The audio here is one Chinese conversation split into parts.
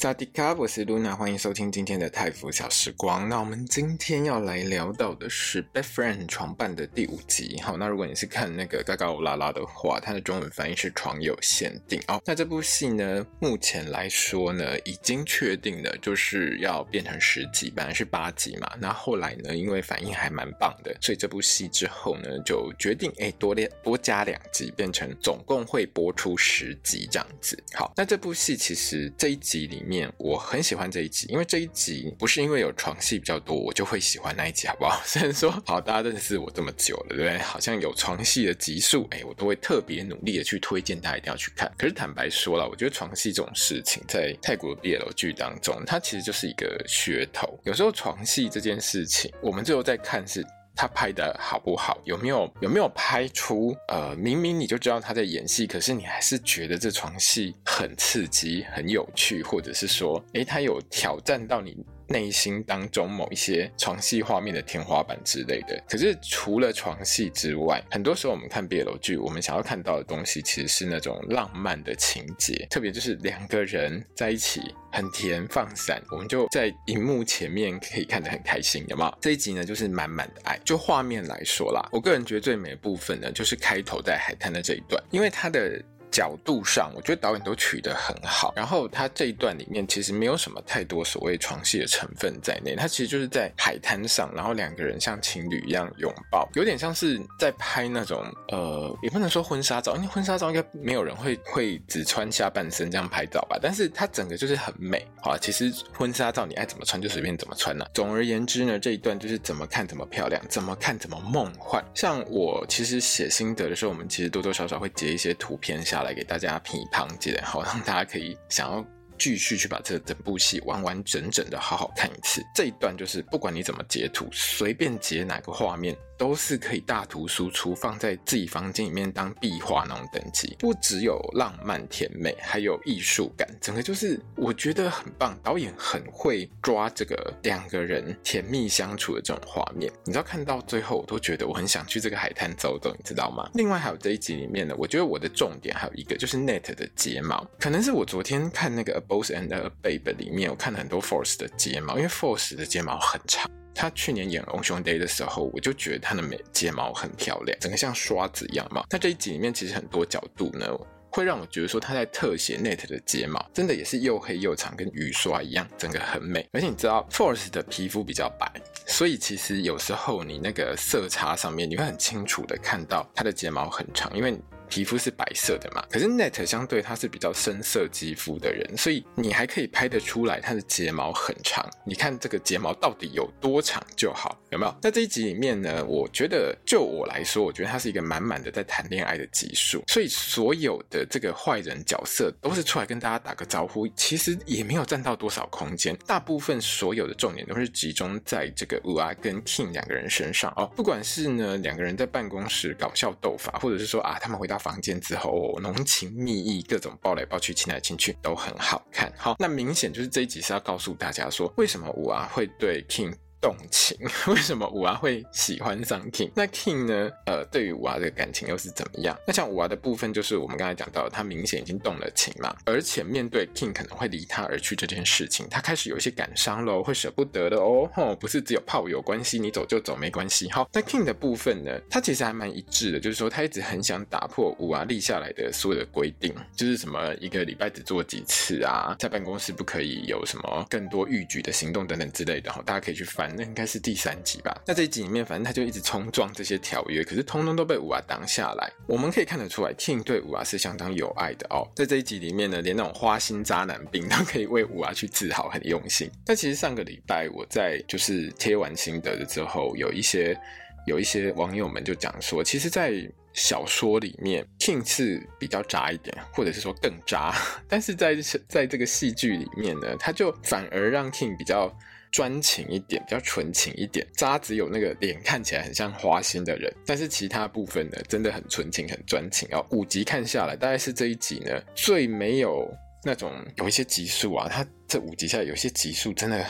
萨迪卡，我是露娜，欢迎收听今天的泰服小时光。那我们今天要来聊到的是《Best Friend》床伴的第五集。好，那如果你是看那个《嘎嘎欧拉拉》的话，它的中文翻译是“床有限定”。哦，那这部戏呢，目前来说呢，已经确定了，就是要变成十集，本来是八集嘛。那后来呢，因为反应还蛮棒的，所以这部戏之后呢，就决定哎多练多加两集，变成总共会播出十集这样子。好，那这部戏其实这一集里面。我很喜欢这一集，因为这一集不是因为有床戏比较多，我就会喜欢那一集，好不好？虽然说好，大家认识我这么久了，对不对？好像有床戏的集数，哎，我都会特别努力的去推荐大家一定要去看。可是坦白说了，我觉得床戏这种事情，在泰国的 BL 剧当中，它其实就是一个噱头。有时候床戏这件事情，我们最后在看是。他拍的好不好？有没有有没有拍出呃，明明你就知道他在演戏，可是你还是觉得这床戏很刺激、很有趣，或者是说，诶，他有挑战到你。内心当中某一些床戏画面的天花板之类的，可是除了床戏之外，很多时候我们看 BL 剧，我们想要看到的东西其实是那种浪漫的情节，特别就是两个人在一起很甜放散，我们就在荧幕前面可以看得很开心，有没有？这一集呢，就是满满的爱。就画面来说啦，我个人觉得最美的部分呢，就是开头在海滩的这一段，因为它的。角度上，我觉得导演都取得很好。然后他这一段里面其实没有什么太多所谓床戏的成分在内，他其实就是在海滩上，然后两个人像情侣一样拥抱，有点像是在拍那种呃，也不能说婚纱照，因为婚纱照应该没有人会会只穿下半身这样拍照吧。但是它整个就是很美，好，其实婚纱照你爱怎么穿就随便怎么穿呢、总而言之呢，这一段就是怎么看怎么漂亮，怎么看怎么梦幻。像我其实写心得的时候，我们其实多多少少会截一些图片下来。来给大家批判起来，好让大家可以想要继续去把这整部戏完完整整的好好看一次。这一段就是不管你怎么截图，随便截哪个画面。都是可以大图输出，放在自己房间里面当壁画那种等级。不只有浪漫甜美，还有艺术感，整个就是我觉得很棒。导演很会抓这个两个人甜蜜相处的这种画面。你知道看到最后，我都觉得我很想去这个海滩走走，你知道吗？另外还有这一集里面呢，我觉得我的重点还有一个就是 Net 的睫毛，可能是我昨天看那个 A Boss and a Babe 里面，我看了很多 Force 的睫毛，因为 Force 的睫毛很长。他去年演《Om Siong Day》的时候，我就觉得他的眉睫毛很漂亮，整个像刷子一样嘛。那这一集里面其实很多角度呢，会让我觉得说他在特写 Net 的睫毛，真的也是又黑又长，跟雨刷一样，整个很美。而且你知道，Force 的皮肤比较白，所以其实有时候你那个色差上面，你会很清楚的看到他的睫毛很长，因为。皮肤是白色的嘛，可是 Net 相对他是比较深色肌肤的人，所以你还可以拍得出来他的睫毛很长。你看这个睫毛到底有多长就好，有没有？在这一集里面呢，我觉得就我来说，我觉得它是一个满满的在谈恋爱的集数，所以所有的这个坏人角色都是出来跟大家打个招呼，其实也没有占到多少空间，大部分所有的重点都是集中在这个 UA 跟 King 两个人身上哦。不管是呢两个人在办公室搞笑斗法，或者是说啊他们回到。房间之后，浓情蜜意，各种抱来抱去、亲来亲去，都很好看。好，那明显就是这一集是要告诉大家说，为什么我啊会对 King。动情，为什么五娃会喜欢上 King？那 King 呢？呃，对于五娃的感情又是怎么样？那像五娃的部分，就是我们刚才讲到，他明显已经动了情嘛，而且面对 King 可能会离他而去这件事情，他开始有一些感伤喽，会舍不得的哦。吼，不是只有炮友关系，你走就走没关系。好，那 King 的部分呢？他其实还蛮一致的，就是说他一直很想打破五娃立下来的所有的规定，就是什么一个礼拜只做几次啊，在办公室不可以有什么更多欲举的行动等等之类的。哈，大家可以去翻。那应该是第三集吧。那这一集里面，反正他就一直冲撞这些条约，可是通通都被五娃挡下来。我们可以看得出来，King 对五娃是相当有爱的哦。在这一集里面呢，连那种花心渣男病都可以为五娃去治好，很用心。但其实上个礼拜我在就是贴完心得的之后，有一些有一些网友们就讲说，其实，在小说里面，King 是比较渣一点，或者是说更渣，但是在在这个戏剧里面呢，他就反而让 King 比较专情一点，比较纯情一点。渣只有那个脸看起来很像花心的人，但是其他部分呢，真的很纯情、很专情哦。五集看下来，大概是这一集呢最没有那种有一些集数啊，他这五集下来有些集数真的。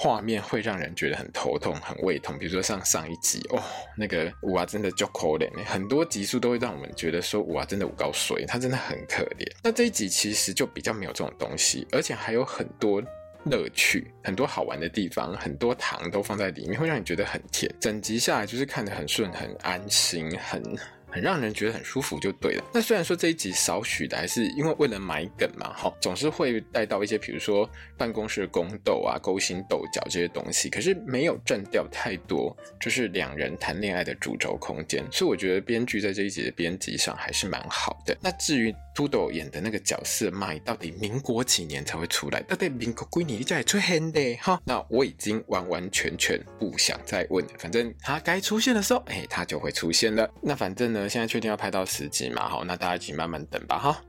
画面会让人觉得很头痛、很胃痛，比如说像上一集哦，那个五娃真的就可怜，很多集数都会让我们觉得说五娃真的五高水，他真的很可怜。那这一集其实就比较没有这种东西，而且还有很多乐趣、很多好玩的地方，很多糖都放在里面，会让你觉得很甜。整集下来就是看得很顺、很安心、很。很让人觉得很舒服就对了。那虽然说这一集少许的还是因为为了买梗嘛，哈，总是会带到一些比如说办公室宫斗啊、勾心斗角这些东西，可是没有占掉太多就是两人谈恋爱的主轴空间，所以我觉得编剧在这一集的编辑上还是蛮好的。那至于嘟豆演的那个角色麦，到底民国几年才会出来？到底民国几年才会出现的？哈，那我已经完完全全不想再问了，反正他该出现的时候，哎，他就会出现了。那反正呢。现在确定要拍到十集嘛？好，那大家一起慢慢等吧。哈，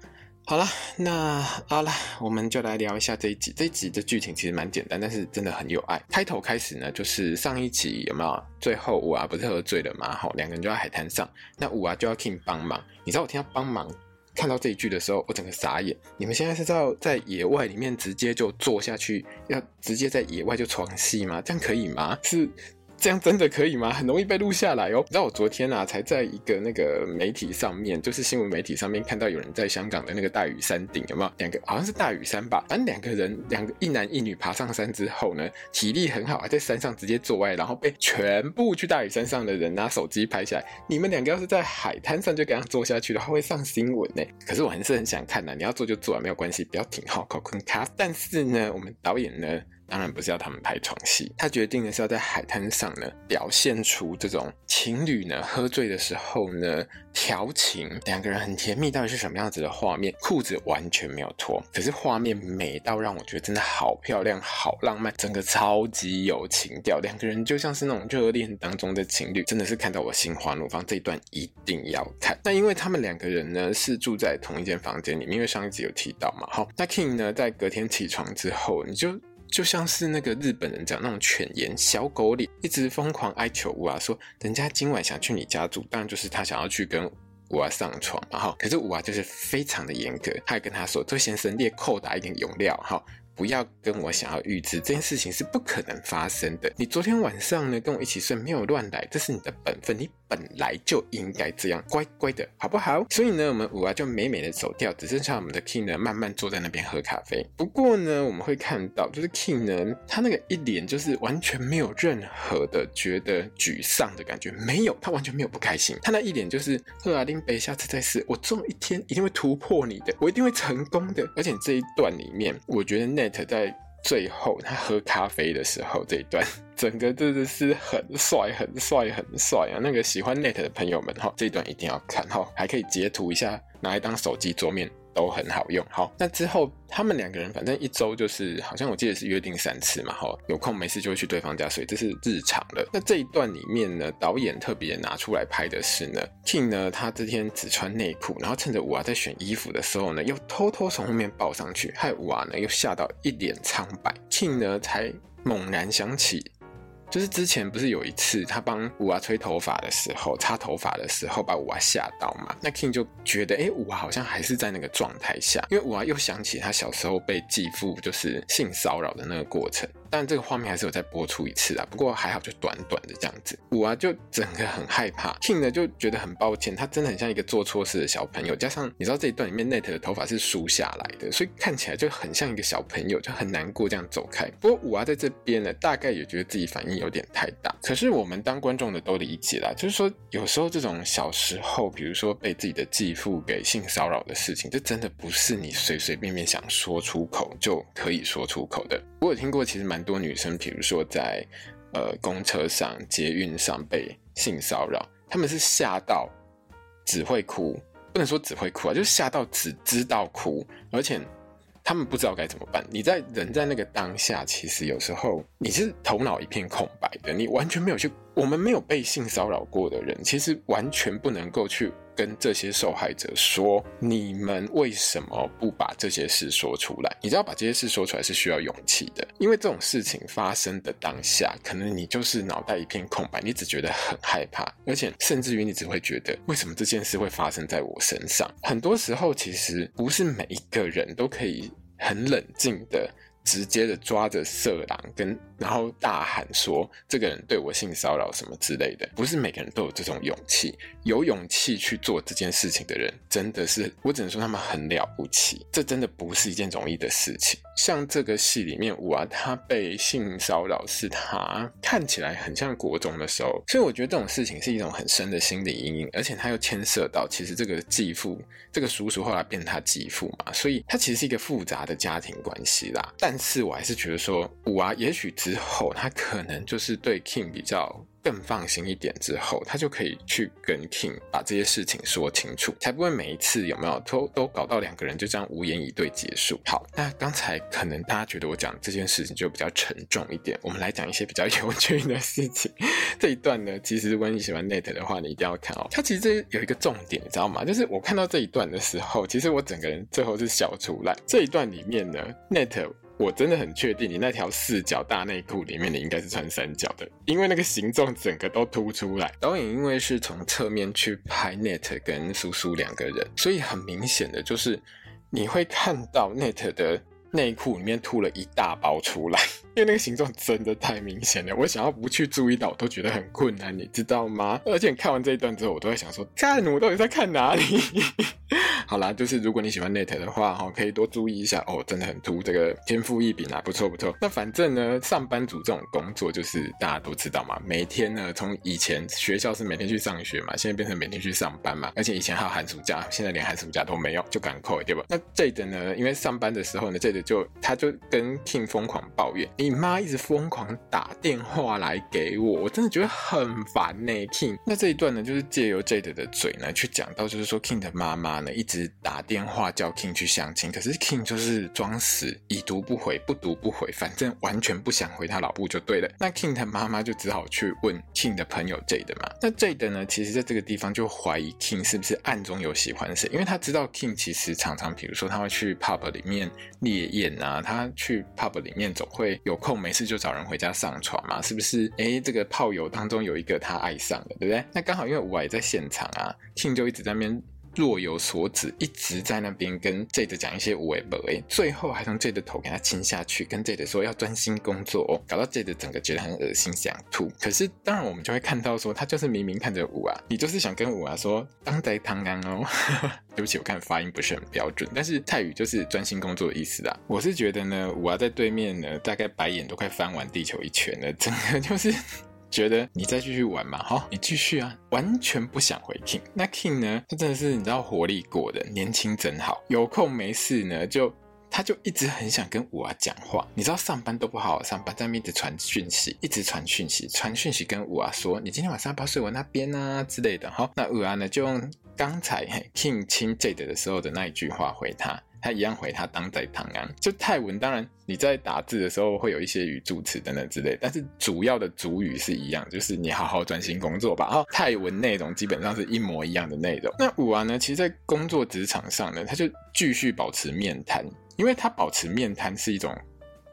好了，那好了，我们就来聊一下这一集。这一集的剧情其实蛮简单，但是真的很有爱。开头开始呢，就是上一集有没有？最后五娃不是喝醉了嘛？好，两个人就在海滩上，那五娃就要 King 帮忙。你知道我听到帮忙看到这一句的时候，我整个傻眼。你们现在是知道在野外里面直接就坐下去，要直接在野外就床戏吗？这样可以吗？是。这样真的可以吗？很容易被录下来哦。你知道我昨天啊，才在一个那个媒体上面，就是新闻媒体上面看到有人在香港的那个大屿山顶，有没有？两个好像是大屿山吧，反正两个人，两个一男一女爬上山之后呢，体力很好，还在山上直接做爱，然后被全部去大屿山上的人拿手机拍下来。你们两个要是在海滩上就这样做下去的话，会上新闻呢。可是我还是很想看呐，你要做就做啊，没有关系，不要停好，考坤卡。但是呢，我们导演呢？当然不是要他们拍床戏，他决定的是要在海滩上呢，表现出这种情侣呢喝醉的时候呢调情，两个人很甜蜜，到底是什么样子的画面？裤子完全没有脱，可是画面美到让我觉得真的好漂亮、好浪漫，整个超级有情调，两个人就像是那种热恋当中的情侣，真的是看到我心花怒放。这一段一定要看。那因为他们两个人呢是住在同一间房间里面，因为上一集有提到嘛，好，那 King 呢在隔天起床之后，你就。就像是那个日本人讲那种犬颜小狗脸，一直疯狂哀求五娃说，人家今晚想去你家住，当然就是他想要去跟五娃上床然后。可是五娃就是非常的严格，他还跟他说，周先生列扣打一点用料哈。不要跟我想要预知这件事情是不可能发生的。你昨天晚上呢跟我一起睡，没有乱来，这是你的本分，你本来就应该这样乖乖的，好不好？所以呢，我们五娃就美美的走掉，只剩下我们的 King 呢慢慢坐在那边喝咖啡。不过呢，我们会看到，就是 King 呢，他那个一脸就是完全没有任何的觉得沮丧的感觉，没有，他完全没有不开心，他那一脸就是赫阿丁贝，下次再试，我总有一天一定会突破你的，我一定会成功的。而且这一段里面，我觉得 Net。在最后他喝咖啡的时候，这一段 整个真的是很帅、很帅、很帅啊！那个喜欢 Net 的朋友们哈，这一段一定要看哈，还可以截图一下，拿来当手机桌面。都很好用，好，那之后他们两个人反正一周就是，好像我记得是约定三次嘛，哈，有空没事就会去对方家睡，这是日常的。那这一段里面呢，导演特别拿出来拍的是呢，King 呢他这天只穿内裤，然后趁着五娃在选衣服的时候呢，又偷偷从后面抱上去，害五娃呢又吓到一脸苍白，King 呢才猛然想起。就是之前不是有一次他帮五娃吹头发的时候，擦头发的时候把五娃吓到嘛？那 King 就觉得，哎，五娃好像还是在那个状态下，因为五娃又想起他小时候被继父就是性骚扰的那个过程。但这个画面还是有再播出一次啊，不过还好，就短短的这样子。五娃就整个很害怕，King 呢就觉得很抱歉，他真的很像一个做错事的小朋友。加上你知道这一段里面 Net 的头发是梳下来的，所以看起来就很像一个小朋友，就很难过这样走开。不过五娃在这边呢，大概也觉得自己反应有点太大。可是我们当观众的都理解啦，就是说有时候这种小时候，比如说被自己的继父给性骚扰的事情，这真的不是你随随便便想说出口就可以说出口的。我有听过，其实蛮多女生，比如说在呃公车上、捷运上被性骚扰，她们是吓到只会哭，不能说只会哭啊，就是吓到只知道哭，而且他们不知道该怎么办。你在人在那个当下，其实有时候你是头脑一片空白的，你完全没有去我们没有被性骚扰过的人，其实完全不能够去跟这些受害者说，你们为什么不把这些事说出来？你知道，把这些事说出来是需要勇气的，因为这种事情发生的当下，可能你就是脑袋一片空白，你只觉得很害怕，而且甚至于你只会觉得，为什么这件事会发生在我身上？很多时候，其实不是每一个人都可以很冷静的。直接的抓着色狼跟然后大喊说，这个人对我性骚扰什么之类的，不是每个人都有这种勇气。有勇气去做这件事情的人，真的是我只能说他们很了不起。这真的不是一件容易的事情。像这个戏里面，五啊，他被性骚扰是他看起来很像国中的时候，所以我觉得这种事情是一种很深的心理阴影，而且他又牵涉到其实这个继父，这个叔叔后来变他继父嘛，所以他其实是一个复杂的家庭关系啦。但是我还是觉得说，五啊，也许之后他可能就是对 King 比较。更放心一点之后，他就可以去跟 King 把这些事情说清楚，才不会每一次有没有都都搞到两个人就这样无言以对结束。好，那刚才可能大家觉得我讲这件事情就比较沉重一点，我们来讲一些比较 有趣的事情。这一段呢，其实如果你喜欢 Nate 的话，你一定要看哦。它其实这有一个重点，你知道吗？就是我看到这一段的时候，其实我整个人最后是笑出来。这一段里面呢，Nate。我真的很确定，你那条四角大内裤里面，你应该是穿三角的，因为那个形状整个都凸出来。导演因为是从侧面去拍 Net 跟苏苏两个人，所以很明显的就是你会看到 Net 的内裤里面凸了一大包出来，因为那个形状真的太明显了。我想要不去注意到，我都觉得很困难，你知道吗？而且看完这一段之后，我都在想说，看我到底在看哪里？好啦，就是如果你喜欢 nat 的话，哈，可以多注意一下哦，真的很突，这个天赋异禀啊，不错不错。那反正呢，上班族这种工作就是大家都知道嘛，每天呢，从以前学校是每天去上学嘛，现在变成每天去上班嘛，而且以前还有寒暑假，现在连寒暑假都没有，就赶扣，对吧？那 Jade 呢，因为上班的时候呢，Jade 就他就跟 King 疯狂抱怨，你妈一直疯狂打电话来给我，我真的觉得很烦呢，King。那这一段呢，就是借由 Jade 的嘴呢，去讲到，就是说 King 的妈妈呢，一直。打电话叫 King 去相亲，可是 King 就是装死，已读不回，不读不回，反正完全不想回他老婆就对了。那 King 的妈妈就只好去问 King 的朋友 Jade 嘛。那 Jade 呢，其实在这个地方就怀疑 King 是不是暗中有喜欢谁，因为他知道 King 其实常常，比如说他会去 pub 里面烈焰啊，他去 pub 里面总会有空没事就找人回家上床嘛，是不是？哎，这个炮友当中有一个他爱上了，对不对？那刚好因为我也在现场啊，King 就一直在那边。若有所指，一直在那边跟 Jade 讲一些无谓不，最后还从 Jade 的头给他亲下去，跟 Jade 说要专心工作哦，搞到 Jade 整个觉得很恶心，想吐。可是当然我们就会看到说，他就是明明看着五啊，你就是想跟五啊说当在唐安哦。对不起，我看发音不是很标准，但是泰语就是专心工作的意思啦。我是觉得呢，五啊在对面呢，大概白眼都快翻完地球一圈了，整个就是。觉得你再继续玩嘛，哈，你继续啊，完全不想回 King。那 King 呢？他真的是你知道活力过的，年轻真好。有空没事呢，就他就一直很想跟五啊讲话。你知道上班都不好好上班，在那一直传讯息，一直传讯息，传讯息跟五啊说，你今天晚上要不要睡我那边啊之类的。好，那五啊呢就用刚才 King 亲 Jade 的时候的那一句话回他。他一样回他当在唐安，就泰文。当然你在打字的时候会有一些语助词等等之类，但是主要的主语是一样，就是你好好专心工作吧。然后泰文内容基本上是一模一样的内容。那五啊呢，其实，在工作职场上呢，他就继续保持面瘫，因为他保持面瘫是一种。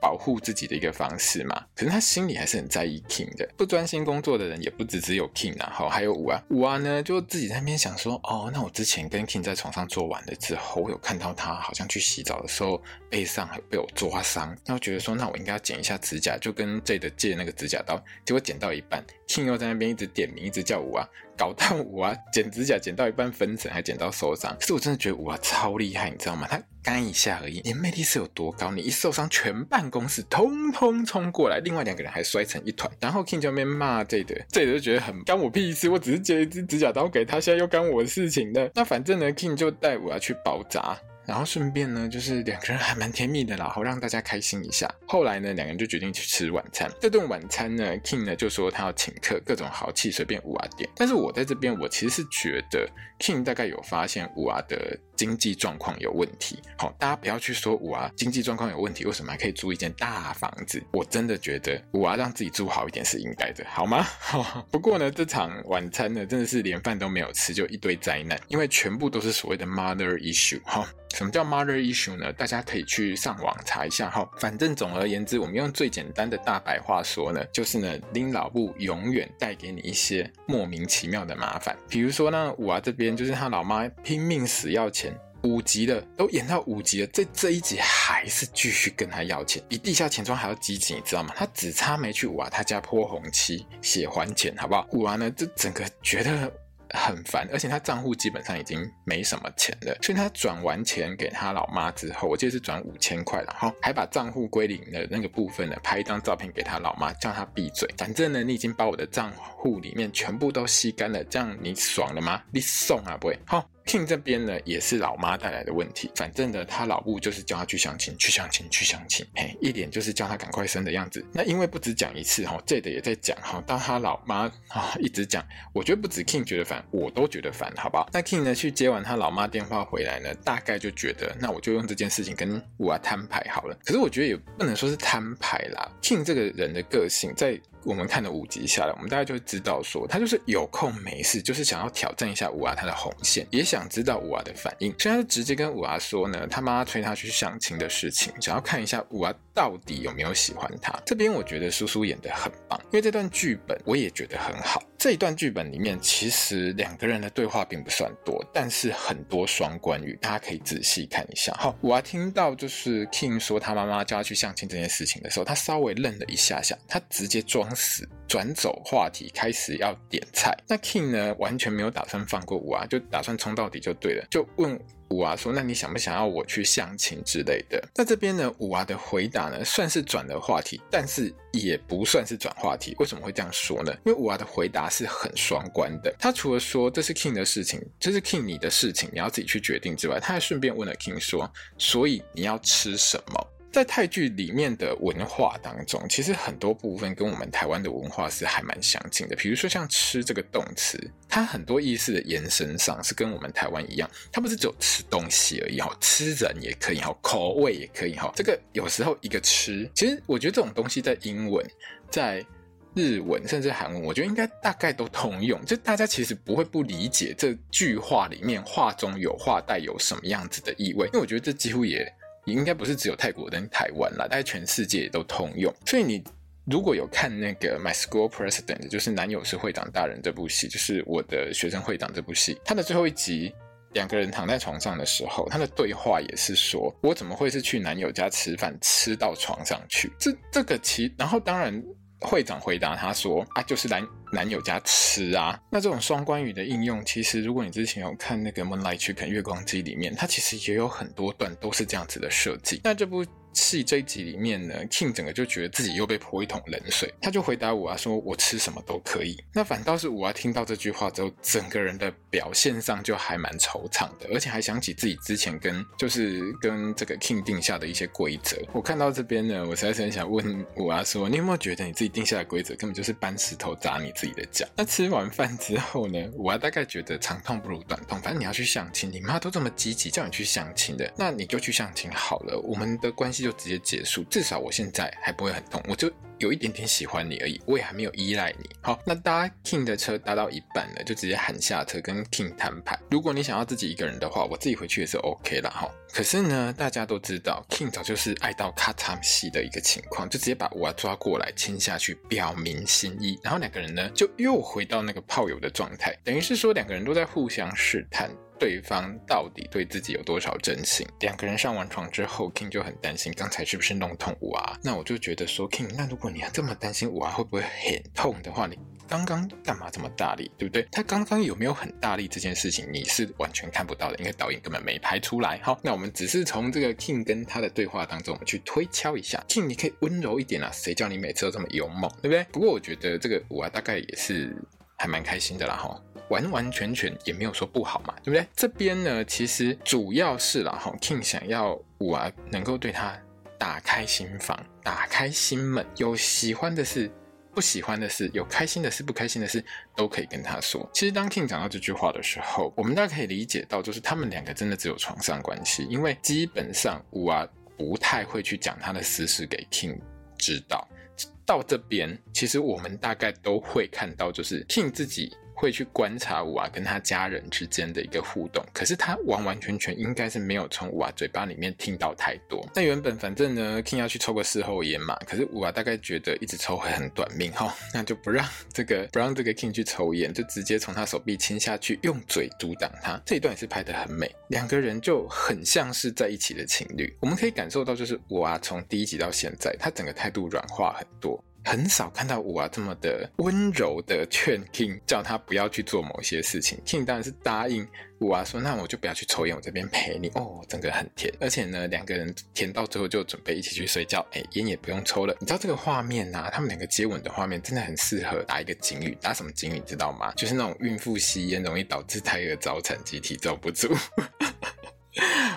保护自己的一个方式嘛，可是他心里还是很在意 King 的。不专心工作的人也不只只有 King 啊，好，还有五啊。五啊呢，就自己在那边想说，哦，那我之前跟 King 在床上做完了之后，我有看到他好像去洗澡的时候背上还被我抓伤，那我觉得说，那我应该要剪一下指甲，就跟 J 的借那个指甲刀，结果剪到一半，King 又在那边一直点名，一直叫五啊。搞到我啊，剪指甲剪到一半分层，还剪到受伤。可是我真的觉得我超厉害，你知道吗？他干一下而已，你魅力是有多高？你一受伤，全办公室通通冲过来，另外两个人还摔成一团。然后 King 就那边骂这的，这的就觉得很干我屁事，我只是借一支指甲刀给他，现在又干我的事情的。那反正呢，King 就带五啊去包扎。然后顺便呢，就是两个人还蛮甜蜜的啦，好让大家开心一下。后来呢，两个人就决定去吃晚餐。这顿晚餐呢，King 呢就说他要请客，各种豪气随便五啊点。但是我在这边，我其实是觉得 King 大概有发现五啊的经济状况有问题。好，大家不要去说五娃经济状况有问题，为什么还可以租一间大房子？我真的觉得五娃让自己住好一点是应该的，好吗？好，不过呢，这场晚餐呢，真的是连饭都没有吃，就一堆灾难，因为全部都是所谓的 mother issue。哈，什么叫 mother issue 呢？大家可以去上网查一下。哈，反正总而言之，我们用最简单的大白话说呢，就是呢，拎老布永远带给你一些莫名其妙的麻烦。比如说呢，五娃这边就是他老妈拼命死要钱。五集的，都演到五集了，这这一集还是继续跟他要钱，比地下钱庄还要积极，你知道吗？他只差没去挖他家泼红漆写还钱，好不好？五娃呢，这整个觉得很烦，而且他账户基本上已经没什么钱了，所以他转完钱给他老妈之后，我记得是转五千块，然后还把账户归零的那个部分呢，拍一张照片给他老妈，叫他闭嘴。反正呢，你已经把我的账户里面全部都吸干了，这样你爽了吗？你送啊，不会好。King 这边呢，也是老妈带来的问题。反正呢，他老母就是叫他去相亲，去相亲，去相亲，嘿，一脸就是叫他赶快生的样子。那因为不止讲一次哈，这的也在讲哈，当他老妈啊一直讲，我觉得不止 King 觉得烦，我都觉得烦，好不好？那 King 呢去接完他老妈电话回来呢，大概就觉得，那我就用这件事情跟五娃摊牌好了。可是我觉得也不能说是摊牌啦，King 这个人的个性在。我们看了五集下来，我们大概就会知道说，他就是有空没事，就是想要挑战一下五娃他的红线，也想知道五娃的反应。所以他就直接跟五娃说呢，他妈催他去相亲的事情，想要看一下五娃到底有没有喜欢他。这边我觉得叔叔演的很棒，因为这段剧本我也觉得很好。这一段剧本里面，其实两个人的对话并不算多，但是很多双关语，大家可以仔细看一下。好，我还听到就是 King 说他妈妈叫他去相亲这件事情的时候，他稍微愣了一下下，他直接装死，转走话题，开始要点菜。那 King 呢，完全没有打算放过我啊，就打算冲到底就对了，就问。五娃说：“那你想不想要我去相亲之类的？”那这边呢，五娃的回答呢，算是转了话题，但是也不算是转话题。为什么会这样说呢？因为五娃的回答是很双关的。他除了说这是 King 的事情，这是 King 你的事情，你要自己去决定之外，他还顺便问了 King 说：“所以你要吃什么？”在泰剧里面的文化当中，其实很多部分跟我们台湾的文化是还蛮相近的。比如说像“吃”这个动词，它很多意思的延伸上是跟我们台湾一样，它不是只有吃东西而已哈，吃人也可以哈，口味也可以哈。这个有时候一个“吃”，其实我觉得这种东西在英文、在日文甚至韩文，我觉得应该大概都通用。就大家其实不会不理解这句话里面话中有话带有什么样子的意味，因为我觉得这几乎也。应该不是只有泰国跟台湾啦，大概全世界都通用。所以你如果有看那个《My School President》，就是男友是会长大人这部戏，就是我的学生会长这部戏，他的最后一集，两个人躺在床上的时候，他的对话也是说：“我怎么会是去男友家吃饭，吃到床上去？”这这个其，然后当然。会长回答他说：“啊，就是男男友家吃啊。”那这种双关语的应用，其实如果你之前有看那个《Moonlight Chicken》月光机里面，它其实也有很多段都是这样子的设计。那这部。戏这一集里面呢，King 整个就觉得自己又被泼一桶冷水，他就回答五娃说：“我吃什么都可以。”那反倒是五娃听到这句话之后，整个人的表现上就还蛮惆怅的，而且还想起自己之前跟就是跟这个 King 定下的一些规则。我看到这边呢，我实在是很想问五娃说：“你有没有觉得你自己定下的规则根本就是搬石头砸你自己的脚？”那吃完饭之后呢，五娃大概觉得长痛不如短痛，反正你要去相亲，你妈都这么积极叫你去相亲的，那你就去相亲好了，我们的关系。就直接结束，至少我现在还不会很痛，我就有一点点喜欢你而已，我也还没有依赖你。好，那搭 King 的车搭到一半了，就直接喊下车跟 King 摊牌。如果你想要自己一个人的话，我自己回去也是 OK 啦。哈。可是呢，大家都知道 King 早就是爱到卡惨戏的一个情况，就直接把我抓过来亲下去，表明心意。然后两个人呢，就又回到那个炮友的状态，等于是说两个人都在互相试探。对方到底对自己有多少真心？两个人上完床之后，King 就很担心刚才是不是弄痛五啊。那我就觉得说，King，那如果你要这么担心五啊会不会很痛的话，你刚刚干嘛这么大力，对不对？他刚刚有没有很大力这件事情，你是完全看不到的，因为导演根本没拍出来。好，那我们只是从这个 King 跟他的对话当中，我们去推敲一下，King，你可以温柔一点啊，谁叫你每次都这么勇猛，对不对？不过我觉得这个五啊大概也是还蛮开心的啦，哈。完完全全也没有说不好嘛，对不对？这边呢，其实主要是啦哈，King 想要五娃能够对他打开心房、打开心门，有喜欢的事不喜欢的事，有开心的事，不开心的事，都可以跟他说。其实当 King 讲到这句话的时候，我们大家可以理解到，就是他们两个真的只有床上关系，因为基本上五啊不太会去讲他的私事给 King 知道。到这边，其实我们大概都会看到，就是 King 自己。会去观察五娃跟他家人之间的一个互动，可是他完完全全应该是没有从五娃嘴巴里面听到太多。那原本反正呢，King 要去抽个事后烟嘛，可是五娃大概觉得一直抽会很短命哈，那就不让这个不让这个 King 去抽烟，就直接从他手臂亲下去，用嘴阻挡他。这一段也是拍得很美，两个人就很像是在一起的情侣。我们可以感受到，就是五娃从第一集到现在，他整个态度软化很多。很少看到五娃这么的温柔的劝 King，叫他不要去做某些事情。King 当然是答应五娃说：“那我就不要去抽烟，我这边陪你。”哦，整个很甜，而且呢，两个人甜到最后就准备一起去睡觉。哎，烟也不用抽了。你知道这个画面啊，他们两个接吻的画面真的很适合打一个警语，打什么警语你知道吗？就是那种孕妇吸烟容易导致胎儿早产、集体遭不住。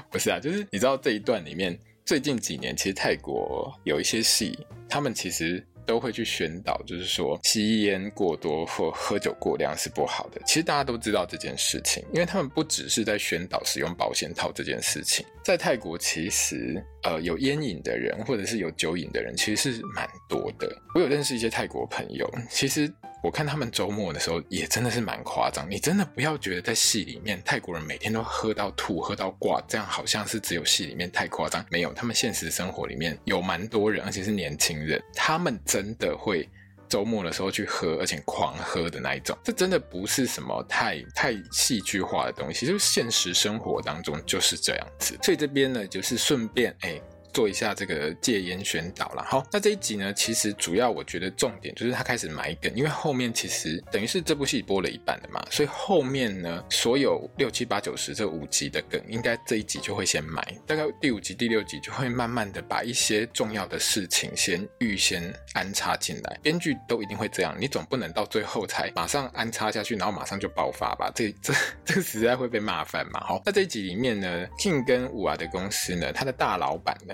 不是啊，就是你知道这一段里面，最近几年其实泰国有一些戏，他们其实。都会去宣导，就是说吸烟过多或喝酒过量是不好的。其实大家都知道这件事情，因为他们不只是在宣导使用保险套这件事情。在泰国，其实呃有烟瘾的人或者是有酒瘾的人，其实是蛮多的。我有认识一些泰国朋友，其实。我看他们周末的时候也真的是蛮夸张，你真的不要觉得在戏里面泰国人每天都喝到吐、喝到挂，这样好像是只有戏里面太夸张。没有，他们现实生活里面有蛮多人，而且是年轻人，他们真的会周末的时候去喝，而且狂喝的那一种。这真的不是什么太太戏剧化的东西，就是现实生活当中就是这样子。所以这边呢，就是顺便哎。做一下这个戒烟宣导了。好，那这一集呢，其实主要我觉得重点就是他开始埋梗，因为后面其实等于是这部戏播了一半的嘛，所以后面呢，所有六七八九十这五集的梗，应该这一集就会先埋，大概第五集、第六集就会慢慢的把一些重要的事情先预先安插进来。编剧都一定会这样，你总不能到最后才马上安插下去，然后马上就爆发吧？这 这这个实在会被骂翻嘛。好，那这一集里面呢，King 跟五娃的公司呢，他的大老板呢。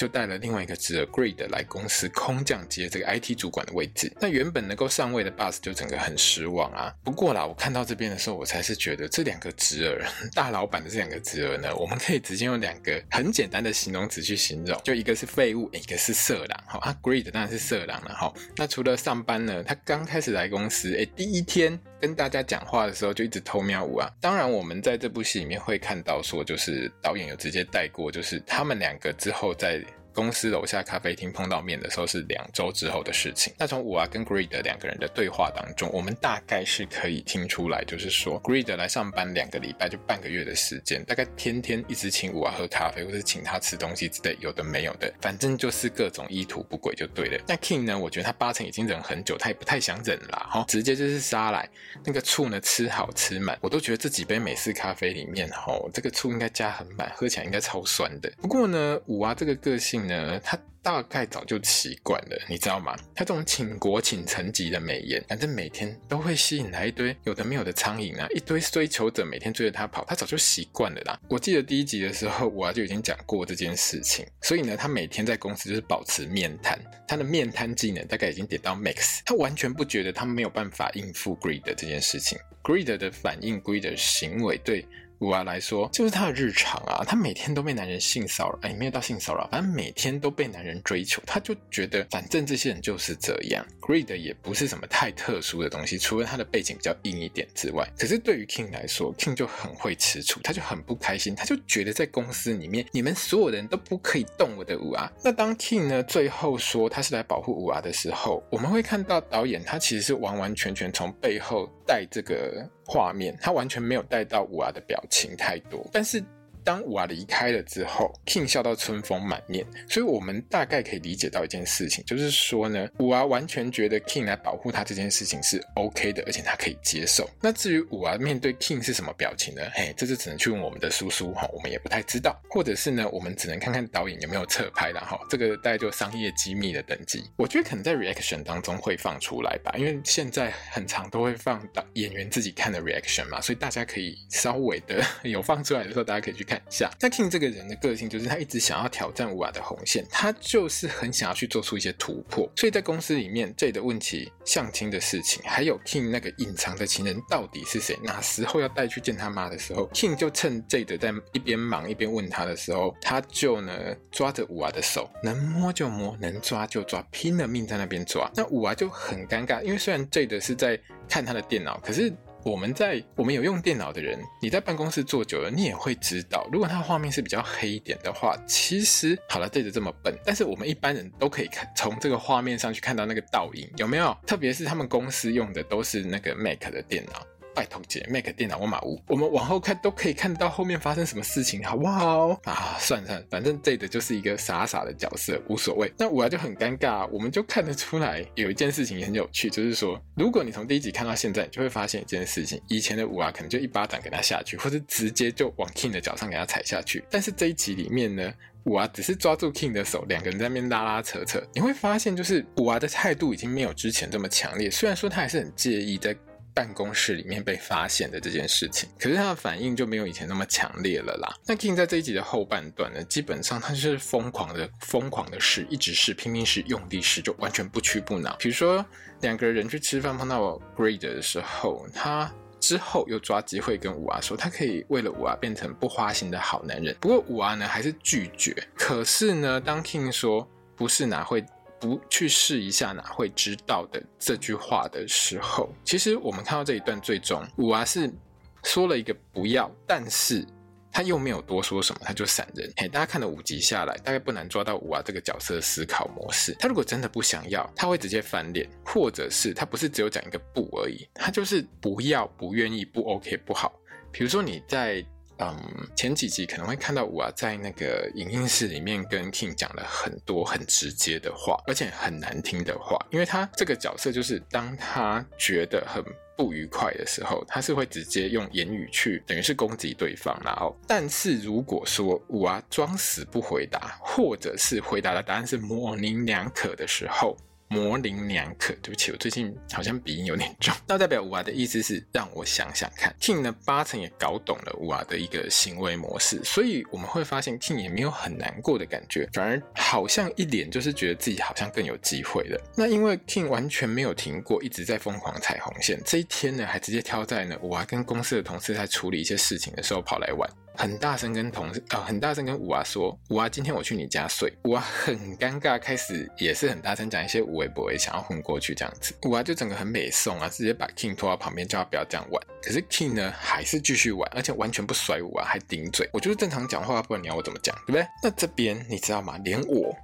就带了另外一个侄儿 Greed 来公司空降接这个 IT 主管的位置。那原本能够上位的 Boss 就整个很失望啊。不过啦，我看到这边的时候，我才是觉得这两个侄儿，大老板的这两个侄儿呢，我们可以直接用两个很简单的形容词去形容，就一个是废物，一个是色狼。好啊，Greed 当然是色狼了。好，那除了上班呢，他刚开始来公司，哎，第一天跟大家讲话的时候就一直偷瞄我啊。当然，我们在这部戏里面会看到说，就是导演有直接带过，就是他们两个之后在。公司楼下咖啡厅碰到面的时候是两周之后的事情。那从五娃跟 Greed 两个人的对话当中，我们大概是可以听出来，就是说 Greed 来上班两个礼拜就半个月的时间，大概天天一直请五娃喝咖啡，或是请他吃东西之类，有的没有的，反正就是各种意图不轨就对了。那 King 呢？我觉得他八成已经忍很久，他也不太想忍了哈，直接就是杀来那个醋呢，吃好吃满，我都觉得这几杯美式咖啡里面哈，这个醋应该加很满，喝起来应该超酸的。不过呢，五娃这个个性。呢，他大概早就习惯了，你知道吗？他这种倾国倾城级的美颜，反正每天都会吸引来一堆有的没有的苍蝇啊，一堆追求者每天追着他跑，他早就习惯了啦。我记得第一集的时候，我就已经讲过这件事情，所以呢，他每天在公司就是保持面瘫，他的面瘫技能大概已经点到 max，他完全不觉得他没有办法应付 Greed 这件事情，Greed 的反应，Greed 的行为对。五娃来说，就是他的日常啊，他每天都被男人性骚扰，哎，没有到性骚扰，反正每天都被男人追求，他就觉得反正这些人就是这样。Greed 也不是什么太特殊的东西，除了他的背景比较硬一点之外，可是对于 King 来说，King 就很会吃醋，他就很不开心，他就觉得在公司里面，你们所有人都不可以动我的五娃。那当 King 呢最后说他是来保护五娃的时候，我们会看到导演他其实是完完全全从背后带这个画面，他完全没有带到五娃的表情太多，但是。当五娃离开了之后，King 笑到春风满面，所以我们大概可以理解到一件事情，就是说呢，五娃完全觉得 King 来保护他这件事情是 OK 的，而且他可以接受。那至于五娃面对 King 是什么表情呢？嘿，这就只能去问我们的叔叔哈，我们也不太知道，或者是呢，我们只能看看导演有没有侧拍了哈，这个大概就商业机密的等级。我觉得可能在 reaction 当中会放出来吧，因为现在很长都会放导演员自己看的 reaction 嘛，所以大家可以稍微的 有放出来的时候，大家可以去。看一下。那 King 这个人的个性就是他一直想要挑战五娃的红线，他就是很想要去做出一些突破。所以在公司里面，J 的问起相亲的事情，还有 King 那个隐藏的情人到底是谁，哪时候要带去见他妈的时候，King 就趁 J 的在一边忙一边问他的时候，他就呢抓着五娃的手，能摸就摸，能抓就抓，拼了命在那边抓。那五娃就很尴尬，因为虽然 J 的是在看他的电脑，可是。我们在我们有用电脑的人，你在办公室坐久了，你也会知道，如果它的画面是比较黑一点的话，其实好了，这就这么笨，但是我们一般人都可以看从这个画面上去看到那个倒影，有没有？特别是他们公司用的都是那个 Mac 的电脑。拜托姐，Mac 电脑我马屋，我们往后看都可以看到后面发生什么事情，好不好？啊，算算，反正这的就是一个傻傻的角色，无所谓。那五娃就很尴尬，我们就看得出来有一件事情也很有趣，就是说，如果你从第一集看到现在，就会发现一件事情：以前的五娃可能就一巴掌给他下去，或者直接就往 King 的脚上给他踩下去。但是这一集里面呢，五娃只是抓住 King 的手，两个人在那边拉拉扯扯，你会发现就是五娃的态度已经没有之前这么强烈，虽然说他还是很介意在。办公室里面被发现的这件事情，可是他的反应就没有以前那么强烈了啦。那 King 在这一集的后半段呢，基本上他是疯狂的、疯狂的试，一直试，拼命试，用力试，就完全不屈不挠。比如说两个人去吃饭碰到 Grader 的时候，他之后又抓机会跟五娃说，他可以为了五娃变成不花心的好男人。不过五娃呢还是拒绝。可是呢，当 King 说不是哪会。不去试一下哪会知道的这句话的时候，其实我们看到这一段最终五娃是说了一个不要，但是他又没有多说什么，他就闪人。嘿，大家看了五集下来，大概不难抓到五娃这个角色的思考模式。他如果真的不想要，他会直接翻脸，或者是他不是只有讲一个不而已，他就是不要、不愿意、不 OK、不好。比如说你在。嗯，前几集可能会看到五娃在那个影音室里面跟 King 讲了很多很直接的话，而且很难听的话。因为他这个角色就是当他觉得很不愉快的时候，他是会直接用言语去等于是攻击对方。然后，但是如果说五娃装死不回答，或者是回答的答案是模棱两可的时候。模棱两可，对不起，我最近好像鼻音有点重。那代表五娃的意思是让我想想看，King 呢八成也搞懂了五娃的一个行为模式，所以我们会发现 King 也没有很难过的感觉，反而好像一脸就是觉得自己好像更有机会了。那因为 King 完全没有停过，一直在疯狂踩红线，这一天呢还直接挑在呢五娃跟公司的同事在处理一些事情的时候跑来玩。很大声跟同事啊、很大声跟五娃说：“五娃，今天我去你家睡。”五娃很尴尬，开始也是很大声讲一些无为不为，想要混过去这样子。五娃就整个很美送啊，直接把 King 拖到旁边，叫他不要这样玩。可是 King 呢，还是继续玩，而且完全不甩五娃，还顶嘴。我就是正常讲话，不然你要我怎么讲，对不对？那这边你知道吗？连我。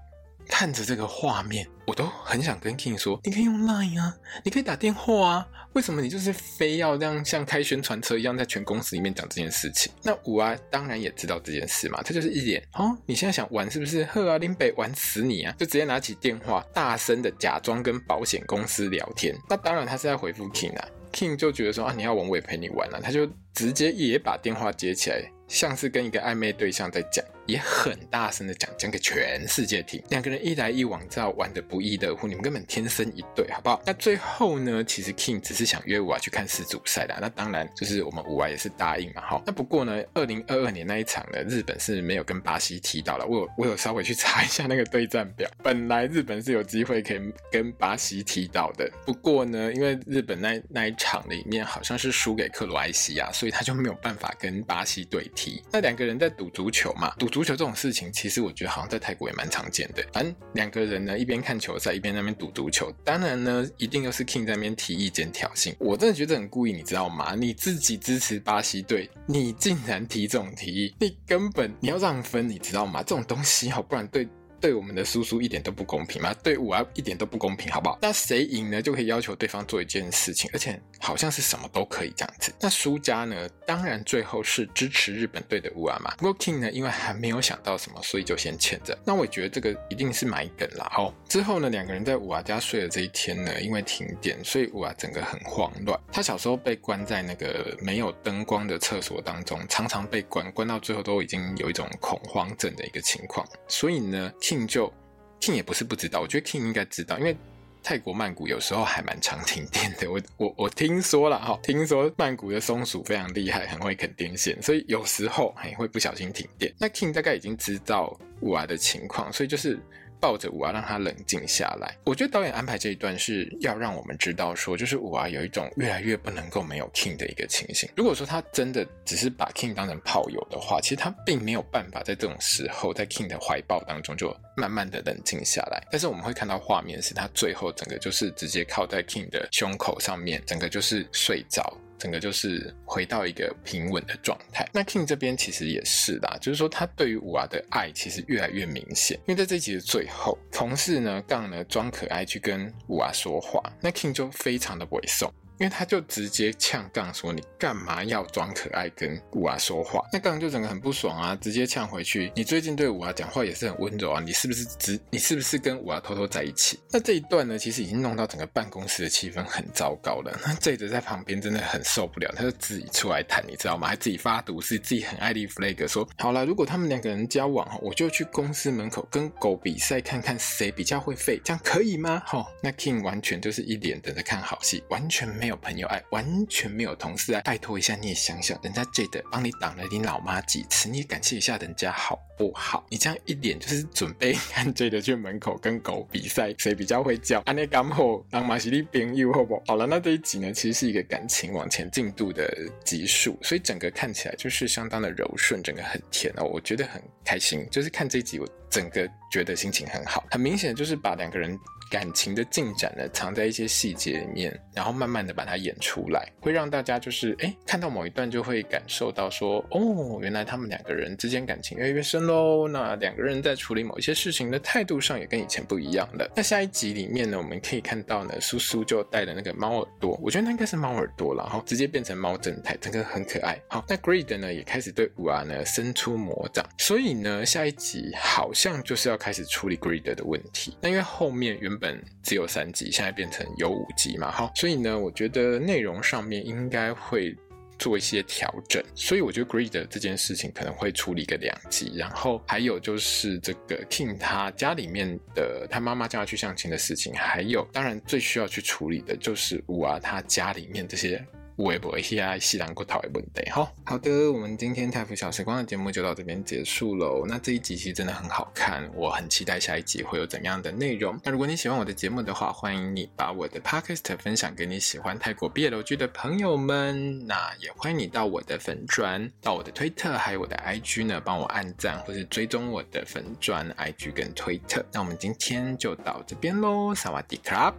看着这个画面，我都很想跟 King 说：“你可以用 Line 啊，你可以打电话啊，为什么你就是非要这样像开宣传车一样，在全公司里面讲这件事情？”那五啊当然也知道这件事嘛，他就是一脸哦，你现在想玩是不是？呵啊，林北玩死你啊！就直接拿起电话，大声的假装跟保险公司聊天。那当然他是在回复 King 啊，King 就觉得说啊，你要玩我也陪你玩啊，他就直接也把电话接起来，像是跟一个暧昧对象在讲。也很大声的讲，讲给全世界听。两个人一来一往，知道玩的不亦乐乎。你们根本天生一对，好不好？那最后呢，其实 King 只是想约我去看世足赛的。那当然，就是我们五娃也是答应嘛，哈。那不过呢，二零二二年那一场呢，日本是没有跟巴西踢到了。我有我有稍微去查一下那个对战表，本来日本是有机会可以跟巴西踢到的。不过呢，因为日本那那一场里面好像是输给克罗埃西亚，所以他就没有办法跟巴西对踢。那两个人在赌足球嘛，赌。足球这种事情，其实我觉得好像在泰国也蛮常见的。反正两个人呢，一边看球赛，一边那边赌足球。当然呢，一定又是 King 在那边提意见挑衅。我真的觉得很故意，你知道吗？你自己支持巴西队，你竟然提这种提议，你根本你要让分，你知道吗？这种东西好，不然对。对我们的叔叔一点都不公平吗？对五娃一点都不公平，好不好？那谁赢呢，就可以要求对方做一件事情，而且好像是什么都可以这样子。那输家呢，当然最后是支持日本队的五娃嘛。不过 King 呢，因为还没有想到什么，所以就先欠着。那我觉得这个一定是埋梗啦。好，之后呢，两个人在五娃家睡的这一天呢，因为停电，所以五娃整个很慌乱。他小时候被关在那个没有灯光的厕所当中，常常被关，关到最后都已经有一种恐慌症的一个情况。所以呢，King 就 King 也不是不知道，我觉得 King 应该知道，因为泰国曼谷有时候还蛮常停电的。我我我听说了哈，听说曼谷的松鼠非常厉害，很会啃电线，所以有时候还会不小心停电。那 King 大概已经知道雾娃的情况，所以就是。抱着五娃，让他冷静下来。我觉得导演安排这一段是要让我们知道，说就是五娃有一种越来越不能够没有 King 的一个情形。如果说他真的只是把 King 当成炮友的话，其实他并没有办法在这种时候在 King 的怀抱当中就慢慢的冷静下来。但是我们会看到画面是他最后整个就是直接靠在 King 的胸口上面，整个就是睡着。整个就是回到一个平稳的状态。那 King 这边其实也是啦，就是说他对于五娃的爱其实越来越明显。因为在这集的最后，同事呢杠呢装可爱去跟五娃说话，那 King 就非常的猥琐。因为他就直接呛杠说：“你干嘛要装可爱跟五娃说话？”那杠就整个很不爽啊，直接呛回去：“你最近对五娃讲话也是很温柔啊，你是不是只你是不是跟五娃偷偷在一起？”那这一段呢，其实已经弄到整个办公室的气氛很糟糕了。那 Jade 在旁边真的很受不了，他就自己出来谈，你知道吗？还自己发毒誓，自己很爱立 flag 说：“好了，如果他们两个人交往，我就去公司门口跟狗比赛，看看谁比较会吠，这样可以吗？”齁，那 King 完全就是一脸等着看好戏，完全没没有朋友爱，完。全没有同事爱，拜托一下，你也想想，人家 jad 帮你挡了你老妈几次，你也感谢一下人家好不好？你这样一脸就是准备看 jad 去门口跟狗比赛，谁比较会叫？安尼刚好当马西利朋友好不好？好了，那这一集呢，其实是一个感情往前进度的集数，所以整个看起来就是相当的柔顺，整个很甜哦，我觉得很开心。就是看这一集，我整个觉得心情很好，很明显就是把两个人。感情的进展呢，藏在一些细节里面，然后慢慢的把它演出来，会让大家就是哎，看到某一段就会感受到说，哦，原来他们两个人之间感情越来越深喽。那两个人在处理某一些事情的态度上也跟以前不一样了。那下一集里面呢，我们可以看到呢，苏苏就戴了那个猫耳朵，我觉得那应该是猫耳朵了，然后直接变成猫正太，整个很可爱。好，那 Greed 呢也开始对五娃呢伸出魔掌，所以呢下一集好像就是要开始处理 Greed 的问题。那因为后面原本只有三集，现在变成有五集嘛，好，所以呢，我觉得内容上面应该会做一些调整，所以我觉得 Greed 这件事情可能会处理个两集，然后还有就是这个 King 他家里面的他妈妈叫他去相亲的事情，还有当然最需要去处理的就是五啊他家里面这些。微博一下西兰骨头的问题，好好的，我们今天泰福小时光的节目就到这边结束喽。那这一集其实真的很好看，我很期待下一集会有怎样的内容。那如果你喜欢我的节目的话，欢迎你把我的 podcast 分享给你喜欢泰国 BL 剧的朋友们。那也欢迎你到我的粉专、到我的推特还有我的 IG 呢，帮我按赞或是追踪我的粉专、IG 跟推特。那我们今天就到这边喽，萨瓦迪卡。